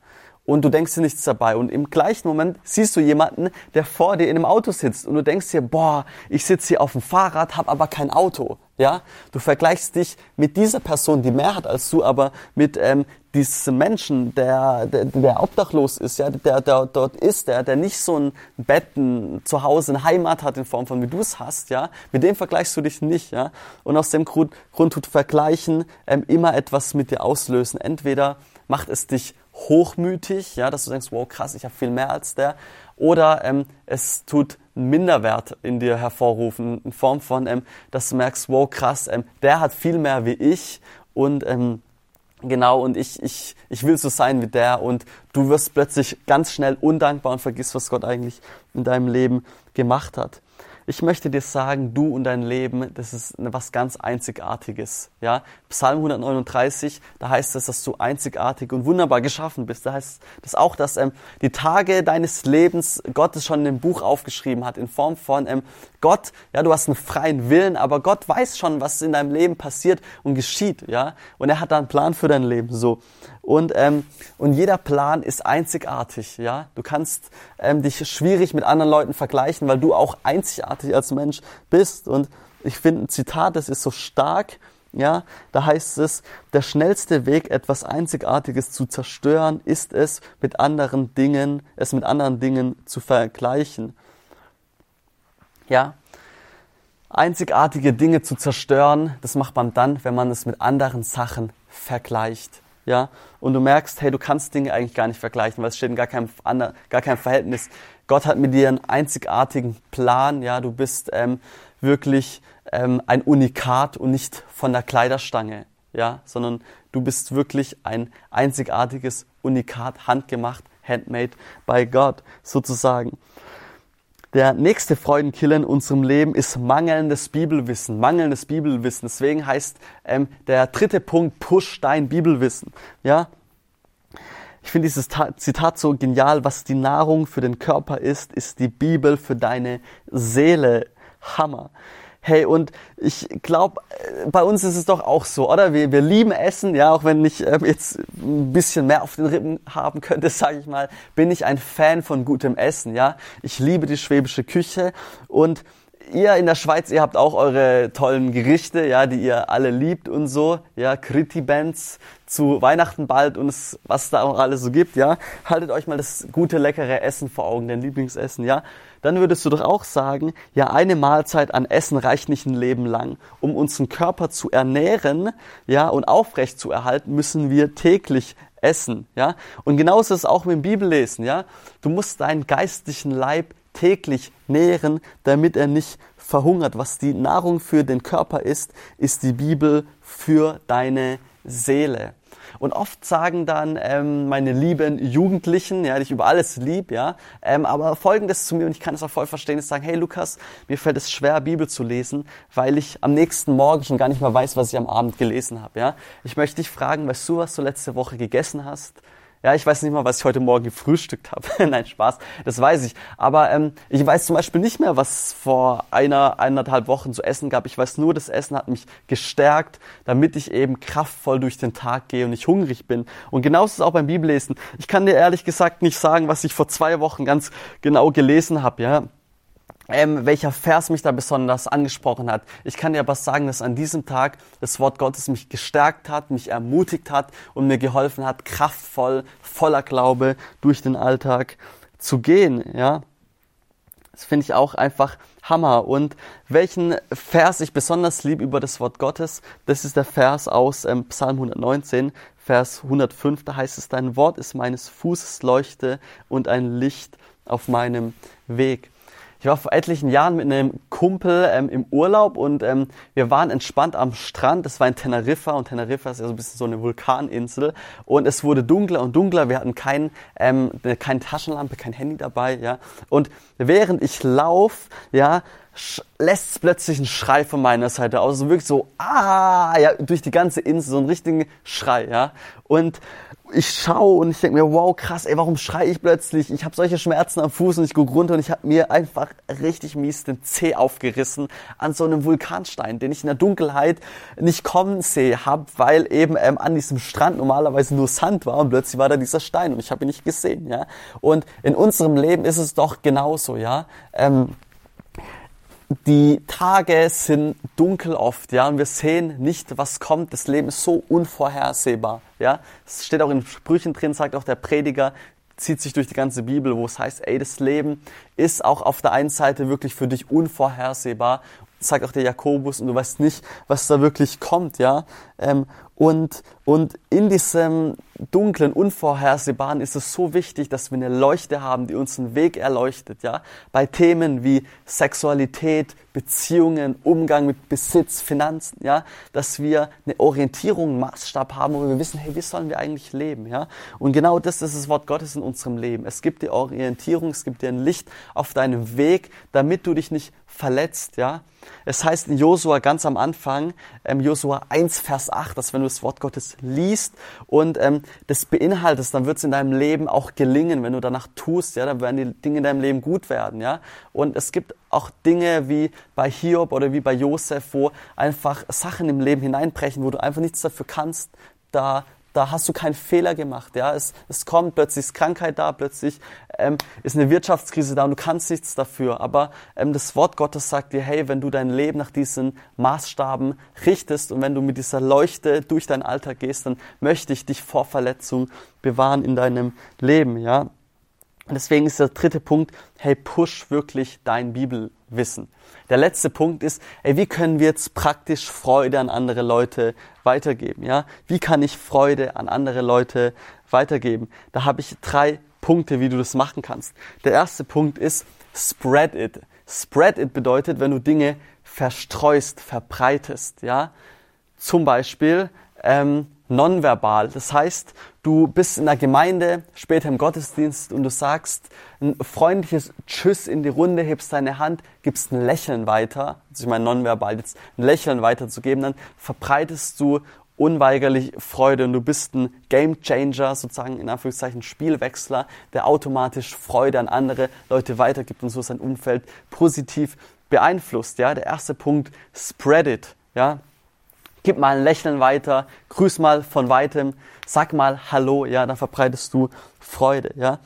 Und du denkst dir nichts dabei. Und im gleichen Moment siehst du jemanden, der vor dir in einem Auto sitzt. Und du denkst dir, boah, ich sitze hier auf dem Fahrrad, habe aber kein Auto. Ja, du vergleichst dich mit dieser Person, die mehr hat als du, aber mit ähm, diesem Menschen, der, der, der obdachlos ist, ja, der, der dort ist, der, der nicht so ein Bett ein Zuhause, eine Heimat hat in Form von wie du es hast, ja, mit dem vergleichst du dich nicht, ja. Und aus dem Grund, Grund tut Vergleichen ähm, immer etwas mit dir auslösen. Entweder macht es dich hochmütig, ja, dass du denkst, wow, krass, ich habe viel mehr als der, oder ähm, es tut Minderwert in dir hervorrufen, in Form von, ähm, dass du merkst, wow, krass, ähm, der hat viel mehr wie ich und ähm, genau, und ich, ich, ich will so sein wie der und du wirst plötzlich ganz schnell undankbar und vergisst, was Gott eigentlich in deinem Leben gemacht hat ich möchte dir sagen, du und dein Leben, das ist was ganz Einzigartiges. Ja? Psalm 139, da heißt es, dass du einzigartig und wunderbar geschaffen bist. Da heißt das auch, dass ähm, die Tage deines Lebens Gott es schon in dem Buch aufgeschrieben hat, in Form von ähm, Gott, ja, du hast einen freien Willen, aber Gott weiß schon, was in deinem Leben passiert und geschieht, ja. Und er hat da einen Plan für dein Leben, so. Und, ähm, und jeder Plan ist einzigartig, ja. Du kannst ähm, dich schwierig mit anderen Leuten vergleichen, weil du auch einzigartig als Mensch bist. Und ich finde ein Zitat, das ist so stark, ja, da heißt es, der schnellste Weg, etwas Einzigartiges zu zerstören, ist es, mit anderen Dingen, es mit anderen Dingen zu vergleichen. Ja, einzigartige Dinge zu zerstören, das macht man dann, wenn man es mit anderen Sachen vergleicht. Ja, und du merkst, hey, du kannst Dinge eigentlich gar nicht vergleichen, weil es steht in gar keinem, gar keinem Verhältnis. Gott hat mit dir einen einzigartigen Plan, ja, du bist ähm, wirklich ähm, ein Unikat und nicht von der Kleiderstange, ja, sondern du bist wirklich ein einzigartiges Unikat, handgemacht, handmade by God, sozusagen. Der nächste Freudenkiller in unserem Leben ist mangelndes Bibelwissen. Mangelndes Bibelwissen. Deswegen heißt ähm, der dritte Punkt, push dein Bibelwissen. Ja, ich finde dieses Zitat so genial. Was die Nahrung für den Körper ist, ist die Bibel für deine Seele. Hammer. Hey, und ich glaube, bei uns ist es doch auch so, oder? Wir, wir lieben Essen, ja, auch wenn ich ähm, jetzt ein bisschen mehr auf den Rippen haben könnte, sage ich mal, bin ich ein Fan von gutem Essen, ja. Ich liebe die schwäbische Küche und ihr in der Schweiz, ihr habt auch eure tollen Gerichte, ja, die ihr alle liebt und so, ja, Kriti-Bands zu Weihnachten bald und was da auch alles so gibt, ja. Haltet euch mal das gute, leckere Essen vor Augen, dein Lieblingsessen, ja dann würdest du doch auch sagen, ja, eine Mahlzeit an Essen reicht nicht ein Leben lang. Um unseren Körper zu ernähren, ja, und aufrecht zu erhalten, müssen wir täglich essen, ja. Und genauso ist es auch mit dem Bibellesen, ja. Du musst deinen geistlichen Leib täglich nähren, damit er nicht verhungert. Was die Nahrung für den Körper ist, ist die Bibel für deine Seele. Und oft sagen dann ähm, meine lieben Jugendlichen, ja, die ich über alles lieb, ja, ähm, aber folgendes zu mir, und ich kann es auch voll verstehen, ist sagen, hey Lukas, mir fällt es schwer, Bibel zu lesen, weil ich am nächsten Morgen schon gar nicht mehr weiß, was ich am Abend gelesen habe. Ja? Ich möchte dich fragen, weißt du, was du letzte Woche gegessen hast? Ja, ich weiß nicht mal, was ich heute Morgen gefrühstückt habe. Nein, Spaß, das weiß ich. Aber ähm, ich weiß zum Beispiel nicht mehr, was vor einer, eineinhalb Wochen zu essen gab. Ich weiß nur, das Essen hat mich gestärkt, damit ich eben kraftvoll durch den Tag gehe und nicht hungrig bin. Und genauso ist es auch beim Bibellesen. Ich kann dir ehrlich gesagt nicht sagen, was ich vor zwei Wochen ganz genau gelesen habe. Ja, ähm, welcher Vers mich da besonders angesprochen hat. Ich kann dir aber sagen, dass an diesem Tag das Wort Gottes mich gestärkt hat, mich ermutigt hat und mir geholfen hat, kraftvoll, voller Glaube durch den Alltag zu gehen. Ja, das finde ich auch einfach Hammer. Und welchen Vers ich besonders liebe über das Wort Gottes, das ist der Vers aus ähm, Psalm 119, Vers 105. Da heißt es: Dein Wort ist meines Fußes Leuchte und ein Licht auf meinem Weg. Ich war vor etlichen Jahren mit einem Kumpel ähm, im Urlaub und ähm, wir waren entspannt am Strand. Das war in Teneriffa und Teneriffa ist ja so ein bisschen so eine Vulkaninsel. Und es wurde dunkler und dunkler. Wir hatten kein, ähm, keine Taschenlampe, kein Handy dabei. Ja. Und während ich lauf, ja, lässt plötzlich ein Schrei von meiner Seite aus. So wirklich so, ah, ja, durch die ganze Insel, so ein richtigen Schrei, ja. Und ich schaue und ich denke mir, wow, krass, ey, warum schreie ich plötzlich? Ich habe solche Schmerzen am Fuß und ich gucke runter und ich habe mir einfach richtig mies den Zeh aufgerissen an so einem Vulkanstein, den ich in der Dunkelheit nicht kommen sehe habe, weil eben ähm, an diesem Strand normalerweise nur Sand war und plötzlich war da dieser Stein und ich habe ihn nicht gesehen, ja. Und in unserem Leben ist es doch genauso, ja. Ähm, die Tage sind dunkel oft, ja, und wir sehen nicht, was kommt. Das Leben ist so unvorhersehbar, ja. Es steht auch in Sprüchen drin, sagt auch der Prediger, zieht sich durch die ganze Bibel, wo es heißt, ey, das Leben ist auch auf der einen Seite wirklich für dich unvorhersehbar, sagt auch der Jakobus, und du weißt nicht, was da wirklich kommt, ja. Ähm, und, und in diesem dunklen, unvorhersehbaren ist es so wichtig, dass wir eine Leuchte haben, die uns einen Weg erleuchtet, ja. Bei Themen wie Sexualität, Beziehungen, Umgang mit Besitz, Finanzen, ja. Dass wir eine Orientierung, Maßstab haben, wo wir wissen, hey, wie sollen wir eigentlich leben, ja. Und genau das ist das Wort Gottes in unserem Leben. Es gibt dir Orientierung, es gibt dir ein Licht auf deinem Weg, damit du dich nicht verletzt, ja. Es heißt in Josua ganz am Anfang, ähm, Josua 1, Vers 8, dass wenn du das Wort Gottes liest und ähm, das beinhaltest, dann wird es in deinem Leben auch gelingen, wenn du danach tust, ja, dann werden die Dinge in deinem Leben gut werden, ja. Und es gibt auch Dinge wie bei Hiob oder wie bei Josef, wo einfach Sachen im Leben hineinbrechen, wo du einfach nichts dafür kannst, da da hast du keinen Fehler gemacht. Ja, es, es kommt plötzlich ist Krankheit da, plötzlich ähm, ist eine Wirtschaftskrise da und du kannst nichts dafür. Aber ähm, das Wort Gottes sagt dir, hey, wenn du dein Leben nach diesen Maßstaben richtest und wenn du mit dieser Leuchte durch dein Alltag gehst, dann möchte ich dich vor Verletzung bewahren in deinem Leben. Ja, und deswegen ist der dritte Punkt, hey, push wirklich dein Bibelwissen. Der letzte Punkt ist, ey, wie können wir jetzt praktisch Freude an andere Leute weitergeben? Ja, wie kann ich Freude an andere Leute weitergeben? Da habe ich drei Punkte, wie du das machen kannst. Der erste Punkt ist, spread it. Spread it bedeutet, wenn du Dinge verstreust, verbreitest. Ja, zum Beispiel, ähm, nonverbal. Das heißt, du bist in der Gemeinde, später im Gottesdienst und du sagst ein freundliches Tschüss in die Runde, hebst deine Hand, gibst ein Lächeln weiter. Also ich meine nonverbal jetzt ein Lächeln weiterzugeben, dann verbreitest du unweigerlich Freude und du bist ein Game Changer, sozusagen in Anführungszeichen Spielwechsler, der automatisch Freude an andere Leute weitergibt und so sein Umfeld positiv beeinflusst. Ja, der erste Punkt, spread it. Ja, gib mal ein Lächeln weiter, grüß mal von weitem, sag mal Hallo, ja, dann verbreitest du Freude, ja.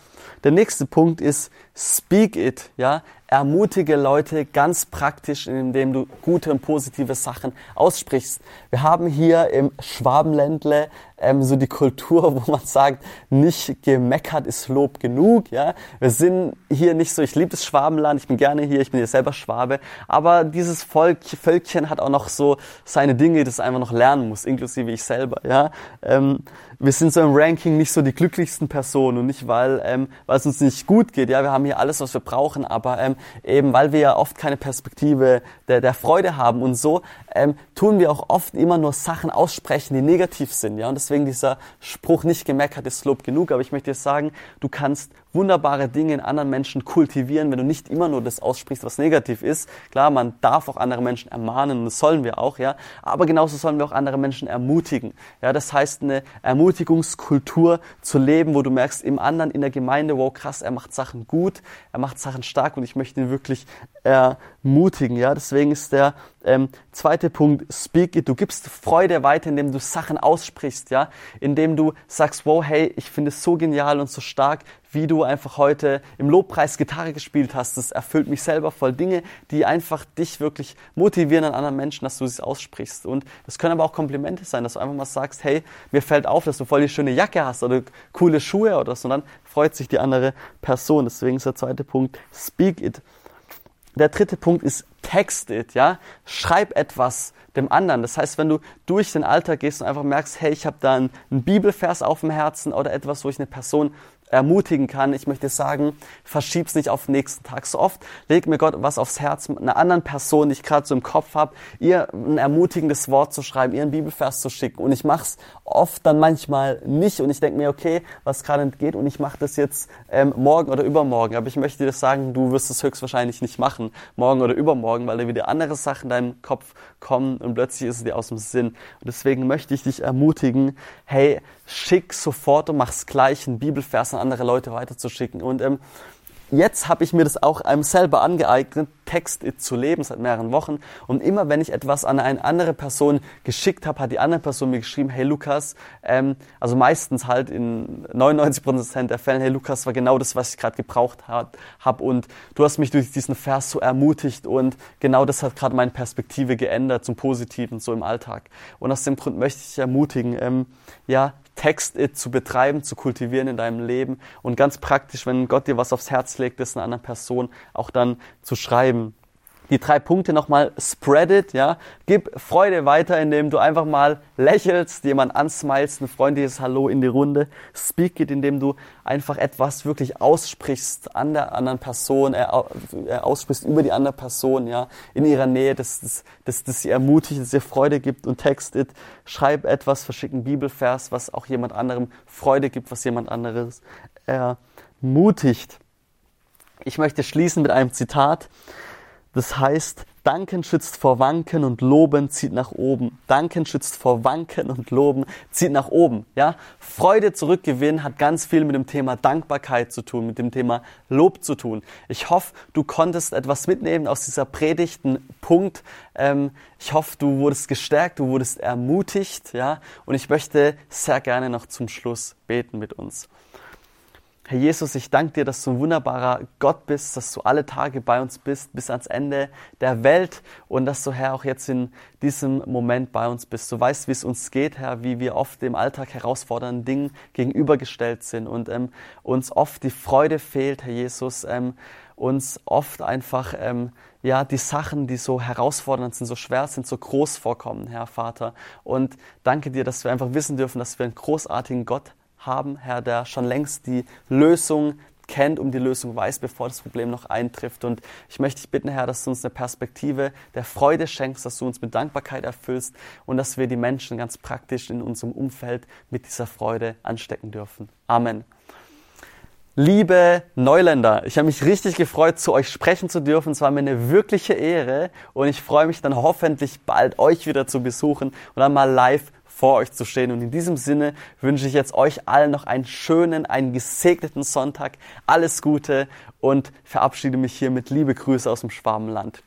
Der nächste Punkt ist speak it, ja. Ermutige Leute ganz praktisch, indem du gute und positive Sachen aussprichst. Wir haben hier im Schwabenländle ähm, so die Kultur, wo man sagt, nicht gemeckert ist Lob genug. Ja, wir sind hier nicht so. Ich liebe das Schwabenland. Ich bin gerne hier. Ich bin ja selber Schwabe. Aber dieses Volk, Völkchen hat auch noch so seine Dinge, es einfach noch lernen muss, inklusive ich selber. Ja, ähm, wir sind so im Ranking nicht so die glücklichsten Personen und nicht weil ähm, weil es uns nicht gut geht. Ja, wir haben hier alles, was wir brauchen, aber ähm, eben weil wir ja oft keine Perspektive der, der Freude haben und so ähm, tun wir auch oft immer nur Sachen aussprechen, die negativ sind. Ja, und deswegen dieser Spruch nicht gemeckert ist Lob genug. Aber ich möchte dir sagen, du kannst wunderbare Dinge in anderen Menschen kultivieren, wenn du nicht immer nur das aussprichst, was negativ ist. Klar, man darf auch andere Menschen ermahnen und das sollen wir auch, ja. Aber genauso sollen wir auch andere Menschen ermutigen. Ja, das heißt, eine Ermutigungskultur zu leben, wo du merkst, im anderen in der Gemeinde, wow, krass, er macht Sachen gut, er macht Sachen stark und ich möchte ihn wirklich ermutigen, ja. Deswegen ist der ähm, zweite Punkt, speak it. Du gibst Freude weiter, indem du Sachen aussprichst, ja. Indem du sagst, wow, hey, ich finde es so genial und so stark, wie du einfach heute im Lobpreis Gitarre gespielt hast. Das erfüllt mich selber voll Dinge, die einfach dich wirklich motivieren an anderen Menschen, dass du es aussprichst. Und das können aber auch Komplimente sein, dass du einfach mal sagst, hey, mir fällt auf, dass du voll die schöne Jacke hast oder coole Schuhe oder so. Und dann freut sich die andere Person. Deswegen ist der zweite Punkt, speak it. Der dritte Punkt ist text it, ja. Schreib etwas dem anderen. Das heißt, wenn du durch den Alltag gehst und einfach merkst, hey, ich habe da einen, einen Bibelvers auf dem Herzen oder etwas, wo ich eine Person ermutigen kann. Ich möchte sagen, verschieb's nicht auf den nächsten Tag. So oft legt mir Gott was aufs Herz, einer anderen Person, die ich gerade so im Kopf habe, ihr ein ermutigendes Wort zu schreiben, ihr einen Bibelvers zu schicken. Und ich mach's oft dann manchmal nicht. Und ich denke mir, okay, was gerade entgeht, und ich mache das jetzt ähm, morgen oder übermorgen. Aber ich möchte dir sagen, du wirst es höchstwahrscheinlich nicht machen, morgen oder übermorgen, weil da wieder andere Sachen in deinem Kopf kommen und plötzlich ist es dir aus dem Sinn. Und deswegen möchte ich dich ermutigen, hey, schick sofort und mach's gleich, einen Bibelvers an andere Leute weiterzuschicken. Und ähm, jetzt habe ich mir das auch einem selber angeeignet, Text zu leben seit mehreren Wochen. Und immer wenn ich etwas an eine andere Person geschickt habe, hat die andere Person mir geschrieben, hey Lukas, ähm, also meistens halt in 99% der Fälle, hey Lukas, war genau das, was ich gerade gebraucht habe. Und du hast mich durch diesen Vers so ermutigt und genau das hat gerade meine Perspektive geändert zum Positiven, so im Alltag. Und aus dem Grund möchte ich dich ermutigen, ähm, ja, Text-It zu betreiben, zu kultivieren in deinem Leben. Und ganz praktisch, wenn Gott dir was aufs Herz legt, das einer anderen Person auch dann zu schreiben die drei Punkte nochmal, spread it, ja. Gib Freude weiter, indem du einfach mal lächelst, jemand ansmilest, ein freundliches Hallo in die Runde. Speak it, indem du einfach etwas wirklich aussprichst an der anderen Person, äh, aussprichst über die andere Person, ja, in ihrer Nähe, dass, dass, dass, dass sie ermutigt, dass ihr Freude gibt und text it. Schreib etwas, verschick einen Bibelvers, was auch jemand anderem Freude gibt, was jemand anderes ermutigt. Ich möchte schließen mit einem Zitat. Das heißt, Danken schützt vor Wanken und Loben zieht nach oben. Danken schützt vor Wanken und Loben zieht nach oben. Ja, Freude zurückgewinnen hat ganz viel mit dem Thema Dankbarkeit zu tun, mit dem Thema Lob zu tun. Ich hoffe, du konntest etwas mitnehmen aus dieser Predigt, einen Punkt. Ähm, ich hoffe, du wurdest gestärkt, du wurdest ermutigt. Ja, und ich möchte sehr gerne noch zum Schluss beten mit uns. Herr Jesus, ich danke dir, dass du ein wunderbarer Gott bist, dass du alle Tage bei uns bist, bis ans Ende der Welt und dass du, Herr, auch jetzt in diesem Moment bei uns bist. Du weißt, wie es uns geht, Herr, wie wir oft im Alltag herausfordernden Dingen gegenübergestellt sind und ähm, uns oft die Freude fehlt, Herr Jesus, ähm, uns oft einfach ähm, ja die Sachen, die so herausfordernd sind, so schwer sind, so groß vorkommen, Herr Vater. Und danke dir, dass wir einfach wissen dürfen, dass wir einen großartigen Gott haben, Herr, der schon längst die Lösung kennt, um die Lösung weiß, bevor das Problem noch eintrifft. Und ich möchte dich bitten, Herr, dass du uns eine Perspektive der Freude schenkst, dass du uns mit Dankbarkeit erfüllst und dass wir die Menschen ganz praktisch in unserem Umfeld mit dieser Freude anstecken dürfen. Amen. Liebe Neuländer, ich habe mich richtig gefreut, zu euch sprechen zu dürfen. Es war mir eine wirkliche Ehre und ich freue mich dann hoffentlich bald euch wieder zu besuchen und dann mal live vor euch zu stehen. Und in diesem Sinne wünsche ich jetzt euch allen noch einen schönen, einen gesegneten Sonntag. Alles Gute und verabschiede mich hier mit liebe Grüße aus dem Schwabenland.